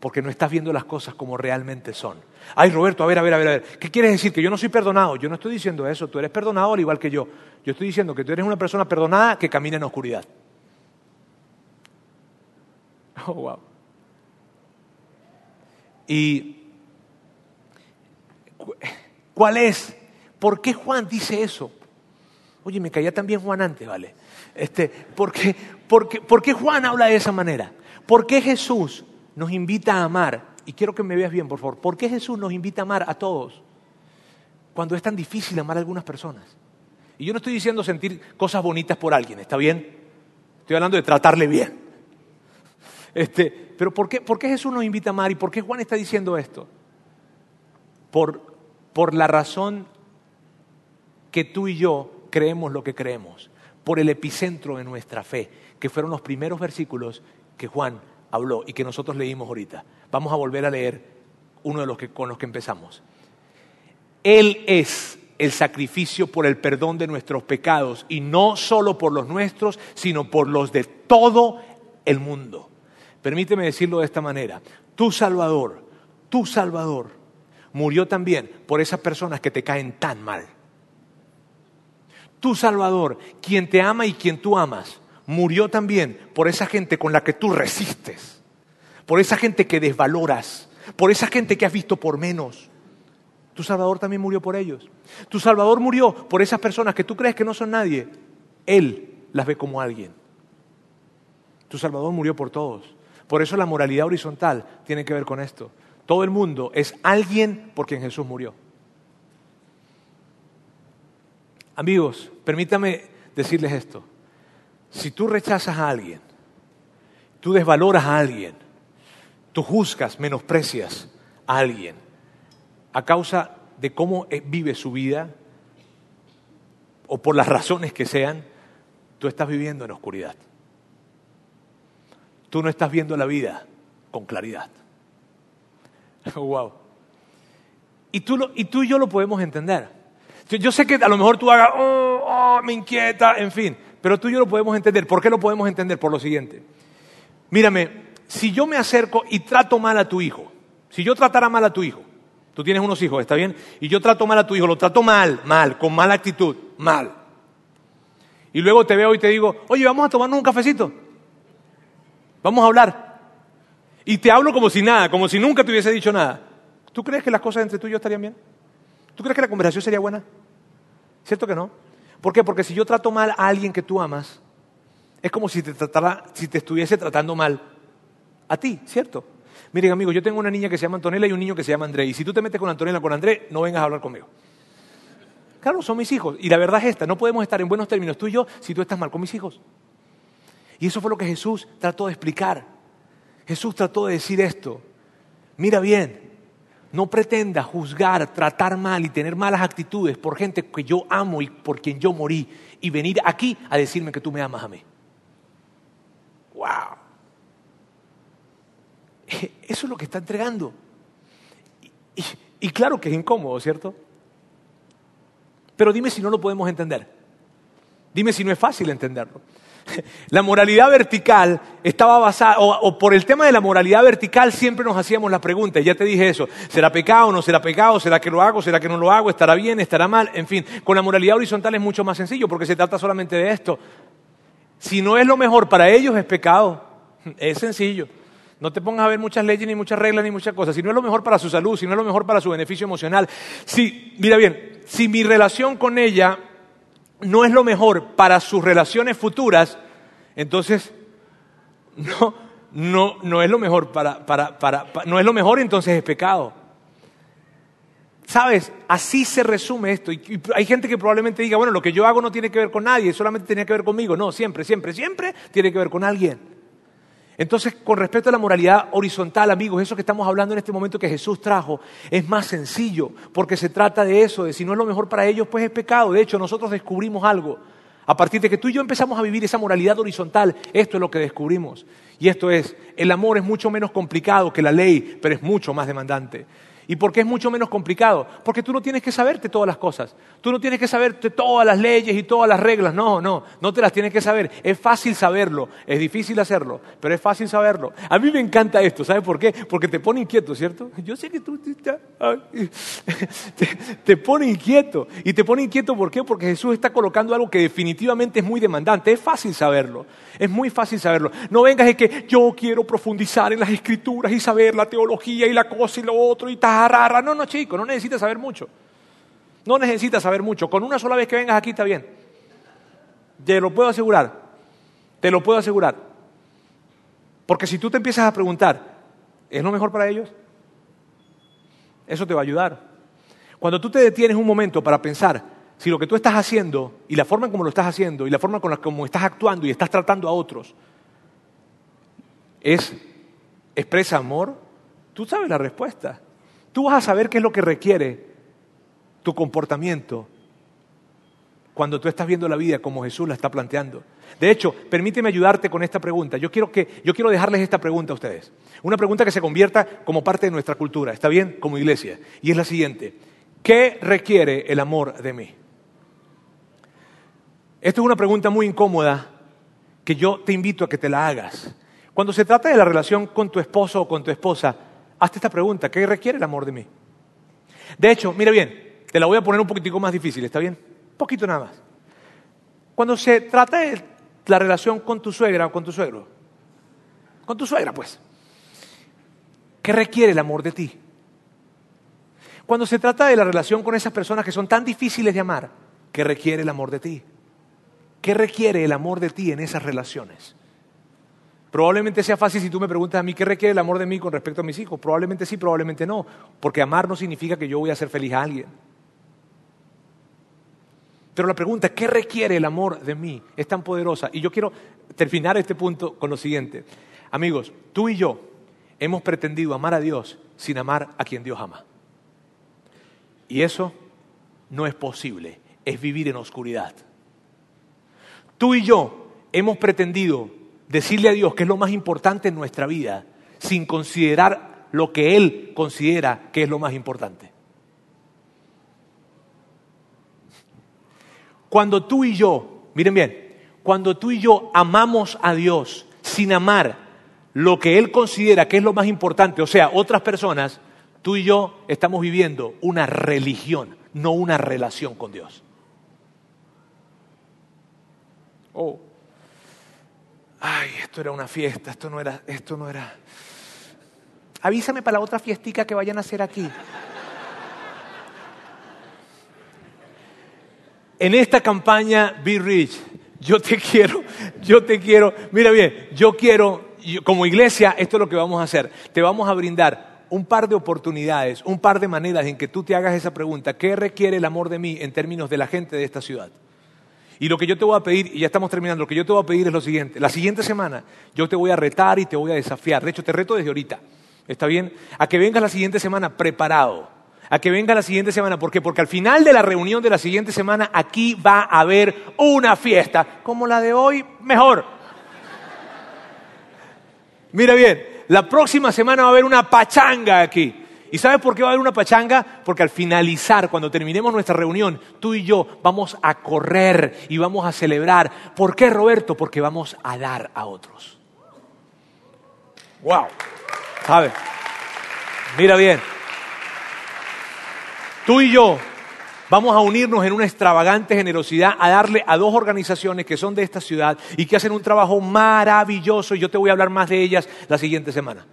S2: porque no estás viendo las cosas como realmente son. Ay, Roberto, a ver, a ver, a ver, a ver. ¿Qué quieres decir? Que yo no soy perdonado. Yo no estoy diciendo eso. Tú eres perdonador igual que yo. Yo estoy diciendo que tú eres una persona perdonada que camina en oscuridad. Oh, wow. Y ¿cuál es? ¿Por qué Juan dice eso? Oye, me caía también Juan antes, ¿vale? Este, ¿por, qué, por, qué, ¿Por qué Juan habla de esa manera? ¿Por qué Jesús nos invita a amar, y quiero que me veas bien, por favor, ¿por qué Jesús nos invita a amar a todos cuando es tan difícil amar a algunas personas? Y yo no estoy diciendo sentir cosas bonitas por alguien, ¿está bien? Estoy hablando de tratarle bien. Este, pero ¿por qué, ¿por qué Jesús nos invita a amar y por qué Juan está diciendo esto? Por, por la razón que tú y yo creemos lo que creemos, por el epicentro de nuestra fe, que fueron los primeros versículos que Juan habló y que nosotros leímos ahorita. Vamos a volver a leer uno de los que, con los que empezamos. Él es el sacrificio por el perdón de nuestros pecados y no solo por los nuestros, sino por los de todo el mundo. Permíteme decirlo de esta manera. Tu Salvador, tu Salvador, murió también por esas personas que te caen tan mal. Tu Salvador, quien te ama y quien tú amas, murió también por esa gente con la que tú resistes, por esa gente que desvaloras, por esa gente que has visto por menos. Tu Salvador también murió por ellos. Tu Salvador murió por esas personas que tú crees que no son nadie. Él las ve como alguien. Tu Salvador murió por todos. Por eso la moralidad horizontal tiene que ver con esto. Todo el mundo es alguien por quien Jesús murió. Amigos, permítame decirles esto. Si tú rechazas a alguien, tú desvaloras a alguien, tú juzgas, menosprecias a alguien a causa de cómo vive su vida o por las razones que sean, tú estás viviendo en oscuridad. Tú no estás viendo la vida con claridad. wow. Y tú, y yo lo podemos entender. Yo, sé que a lo mejor tú hagas, oh, oh, me inquieta, en fin. Pero tú y yo lo podemos entender. ¿Por qué lo podemos entender? Por lo siguiente. Mírame, si yo me acerco y trato mal a tu hijo, si yo tratara mal a tu hijo, tú tienes unos hijos, ¿está bien? Y yo trato mal a tu hijo, lo trato mal, mal, con mala actitud, mal. Y luego te veo y te digo, oye, vamos a tomarnos un cafecito. Vamos a hablar. Y te hablo como si nada, como si nunca te hubiese dicho nada. ¿Tú crees que las cosas entre tú y yo estarían bien? ¿Tú crees que la conversación sería buena? ¿Cierto que no? ¿Por qué? Porque si yo trato mal a alguien que tú amas, es como si te, tratara, si te estuviese tratando mal a ti, ¿cierto? Miren, amigos, yo tengo una niña que se llama Antonella y un niño que se llama André. Y si tú te metes con Antonella o con André, no vengas a hablar conmigo. Claro, son mis hijos. Y la verdad es esta, no podemos estar en buenos términos tú y yo si tú estás mal con mis hijos. Y eso fue lo que Jesús trató de explicar. Jesús trató de decir esto. Mira bien, no pretenda juzgar, tratar mal y tener malas actitudes por gente que yo amo y por quien yo morí y venir aquí a decirme que tú me amas a mí. ¡Wow! Eso es lo que está entregando. Y, y claro que es incómodo, ¿cierto? Pero dime si no lo podemos entender. Dime si no es fácil entenderlo. La moralidad vertical estaba basada, o, por el tema de la moralidad vertical siempre nos hacíamos la pregunta, y ya te dije eso, ¿será pecado o no será pecado? ¿Será que lo hago? ¿Será que no lo hago? ¿Estará bien? ¿Estará mal? En fin, con la moralidad horizontal es mucho más sencillo porque se trata solamente de esto. Si no es lo mejor para ellos, es pecado. Es sencillo. No te pongas a ver muchas leyes, ni muchas reglas, ni muchas cosas. Si no es lo mejor para su salud, si no es lo mejor para su beneficio emocional. Si, mira bien, si mi relación con ella no es lo mejor para sus relaciones futuras, entonces no, no, no es lo mejor para, para, para, no es lo mejor, entonces es pecado. ¿Sabes? Así se resume esto. Y hay gente que probablemente diga, bueno, lo que yo hago no tiene que ver con nadie, solamente tiene que ver conmigo. No, siempre, siempre, siempre tiene que ver con alguien. Entonces, con respecto a la moralidad horizontal, amigos, eso que estamos hablando en este momento que Jesús trajo, es más sencillo, porque se trata de eso, de si no es lo mejor para ellos, pues es pecado. De hecho, nosotros descubrimos algo. A partir de que tú y yo empezamos a vivir esa moralidad horizontal, esto es lo que descubrimos. Y esto es, el amor es mucho menos complicado que la ley, pero es mucho más demandante. ¿Y por qué es mucho menos complicado? Porque tú no tienes que saberte todas las cosas. Tú no tienes que saberte todas las leyes y todas las reglas. No, no, no te las tienes que saber. Es fácil saberlo, es difícil hacerlo, pero es fácil saberlo. A mí me encanta esto, ¿sabes por qué? Porque te pone inquieto, ¿cierto? Yo sé que tú te, pone inquieto. Y te pone inquieto ¿por qué? Porque Jesús está colocando algo que definitivamente es muy demandante. Es fácil saberlo. Es muy fácil saberlo. No vengas de que yo quiero profundizar en las escrituras y saber la teología y la cosa y lo otro y tal no, no, chico, no necesitas saber mucho. No necesitas saber mucho. Con una sola vez que vengas aquí está bien. Te lo puedo asegurar. Te lo puedo asegurar. Porque si tú te empiezas a preguntar, ¿es lo mejor para ellos? Eso te va a ayudar. Cuando tú te detienes un momento para pensar si lo que tú estás haciendo y la forma en cómo lo estás haciendo y la forma con la como estás actuando y estás tratando a otros es expresa amor, tú sabes la respuesta. Tú vas a saber qué es lo que requiere tu comportamiento cuando tú estás viendo la vida como Jesús la está planteando. De hecho, permíteme ayudarte con esta pregunta. Yo quiero, que, yo quiero dejarles esta pregunta a ustedes. Una pregunta que se convierta como parte de nuestra cultura, ¿está bien? Como iglesia. Y es la siguiente. ¿Qué requiere el amor de mí? Esto es una pregunta muy incómoda que yo te invito a que te la hagas. Cuando se trata de la relación con tu esposo o con tu esposa, hazte esta pregunta, ¿qué requiere el amor de mí? De hecho, mira bien, te la voy a poner un poquitico más difícil, ¿está bien? Un poquito nada más. Cuando se trata de la relación con tu suegra o con tu suegro, con tu suegra pues, ¿qué requiere el amor de ti? Cuando se trata de la relación con esas personas que son tan difíciles de amar, ¿qué requiere el amor de ti? ¿Qué requiere el amor de ti en esas relaciones? Probablemente sea fácil si tú me preguntas a mí qué requiere el amor de mí con respecto a mis hijos. Probablemente sí, probablemente no. Porque amar no significa que yo voy a hacer feliz a alguien. Pero la pregunta, ¿qué requiere el amor de mí? Es tan poderosa. Y yo quiero terminar este punto con lo siguiente. Amigos, tú y yo hemos pretendido amar a Dios sin amar a quien Dios ama. Y eso no es posible. Es vivir en oscuridad. Tú y yo hemos pretendido decirle a Dios que es lo más importante en nuestra vida sin considerar lo que Él considera que es lo más importante. Cuando tú y yo, miren bien, cuando tú y yo amamos a Dios sin amar lo que Él considera que es lo más importante, o sea, otras personas, tú y yo estamos viviendo una religión, no una relación con Dios. Oh ay, esto era una fiesta, esto no era, esto no era. Avísame para la otra fiestica que vayan a hacer aquí. En esta campaña Be Rich, yo te quiero, yo te quiero, mira bien, yo quiero, como iglesia, esto es lo que vamos a hacer. Te vamos a brindar un par de oportunidades, un par de maneras en que tú te hagas esa pregunta, ¿qué requiere el amor de mí en términos de la gente de esta ciudad? Y lo que yo te voy a pedir, y ya estamos terminando, lo que yo te voy a pedir es lo siguiente. La siguiente semana yo te voy a retar y te voy a desafiar. De hecho, te reto desde ahorita. ¿Está bien? A que vengas la siguiente semana preparado. A que vengas la siguiente semana. ¿Por qué? Porque al final de la reunión de la siguiente semana aquí va a haber una fiesta. Como la de hoy, mejor. Mira bien, la próxima semana va a haber una pachanga aquí. ¿Y sabes por qué va a haber una pachanga? Porque al finalizar, cuando terminemos nuestra reunión, tú y yo vamos a correr y vamos a celebrar. ¿Por qué, Roberto? Porque vamos a dar a otros. ¡Wow! ¿Sabes? Mira bien. Tú y yo vamos a unirnos en una extravagante generosidad a darle a dos organizaciones que son de esta ciudad y que hacen un trabajo maravilloso. Y yo te voy a hablar más de ellas la siguiente semana.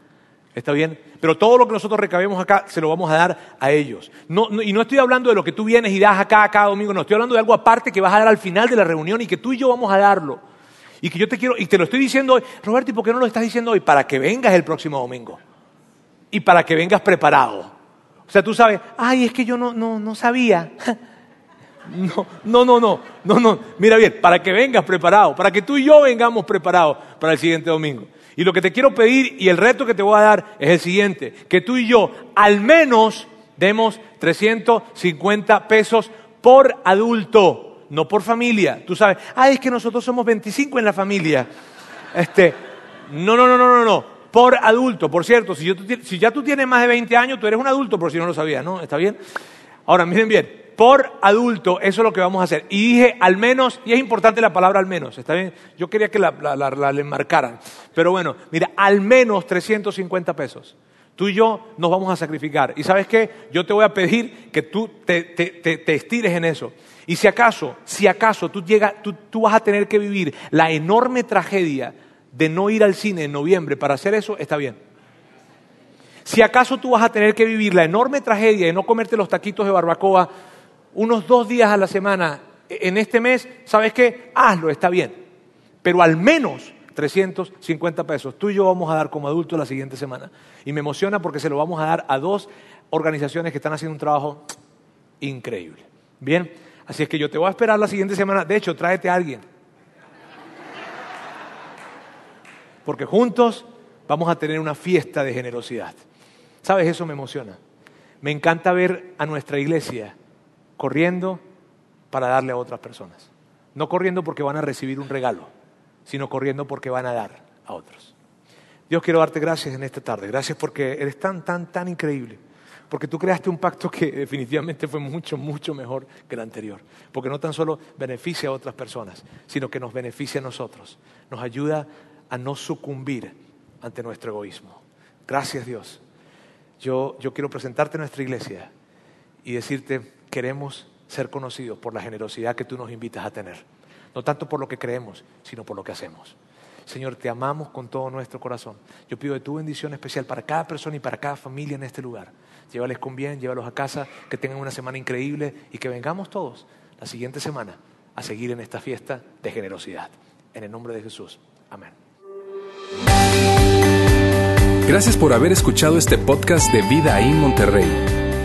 S2: ¿Está bien? Pero todo lo que nosotros recabemos acá se lo vamos a dar a ellos. y no estoy hablando de lo que tú vienes y das acá cada domingo, no, estoy hablando de algo aparte que vas a dar al final de la reunión y que tú y yo vamos a darlo. Y que yo te quiero, y te lo estoy diciendo hoy, Roberto, ¿y por qué no lo estás diciendo hoy? Para que vengas el próximo domingo. Y para que vengas preparado. O sea, tú sabes, ay, es que yo no, no, no sabía. No, no, no, no, no, no. Mira bien, para que vengas preparado, para que tú y yo vengamos preparados para el siguiente domingo. Y lo que te quiero pedir y el reto que te voy a dar es el siguiente, que tú y yo al menos demos 350 pesos por adulto, no por familia. Tú sabes, ay, es que nosotros somos 25 en la familia. Este, no, no, no, no, no, no. Por adulto, por cierto, si, si ya tú tienes más de 20 años, tú eres un adulto, por si no lo sabías, ¿no? ¿Está bien? Ahora, miren bien, por adulto, eso es lo que vamos a hacer. Y dije al menos, y es importante la palabra al menos, ¿está bien? Yo quería que la, la, le marcaran. Pero bueno, mira, al menos 350 pesos. Tú y yo nos vamos a sacrificar. Y sabes qué? Yo te voy a pedir que tú te, te, estires en eso. Y si acaso, si acaso tú, tú, tú vas a tener que vivir la enorme tragedia de no ir al cine en noviembre para hacer eso, está bien. Si acaso tú vas a tener que vivir la enorme tragedia de no comerte los taquitos de barbacoa unos dos días a la semana en este mes, ¿sabes qué? Hazlo, está bien. Pero al menos 350 pesos. Tú y yo vamos a dar como adultos la siguiente semana. Y me emociona porque se lo vamos a dar a dos organizaciones que están haciendo un trabajo increíble. Bien, así es que yo te voy a esperar la siguiente semana. De hecho, tráete a alguien. Porque juntos vamos a tener una fiesta de generosidad. ¿Sabes? Eso me emociona. Me encanta ver a nuestra iglesia corriendo para darle a otras personas. No corriendo porque van a recibir un regalo, sino corriendo porque van a dar a otros. Dios quiero darte gracias en esta tarde. Gracias porque eres tan, tan, tan increíble. Porque tú creaste un pacto que definitivamente fue mucho, mucho mejor que el anterior. Porque no tan solo beneficia a otras personas, sino que nos beneficia a nosotros. Nos ayuda a no sucumbir ante nuestro egoísmo. Gracias Dios. Yo, yo quiero presentarte a nuestra iglesia y decirte, queremos ser conocidos por la generosidad que tú nos invitas a tener. No tanto por lo que creemos, sino por lo que hacemos. Señor, te amamos con todo nuestro corazón. Yo pido de tu bendición especial para cada persona y para cada familia en este lugar. Llévales con bien, llévalos a casa, que tengan una semana increíble y que vengamos todos la siguiente semana a seguir en esta fiesta de generosidad. En el nombre de Jesús. Amén.
S1: Gracias por haber escuchado este podcast de Vida en Monterrey.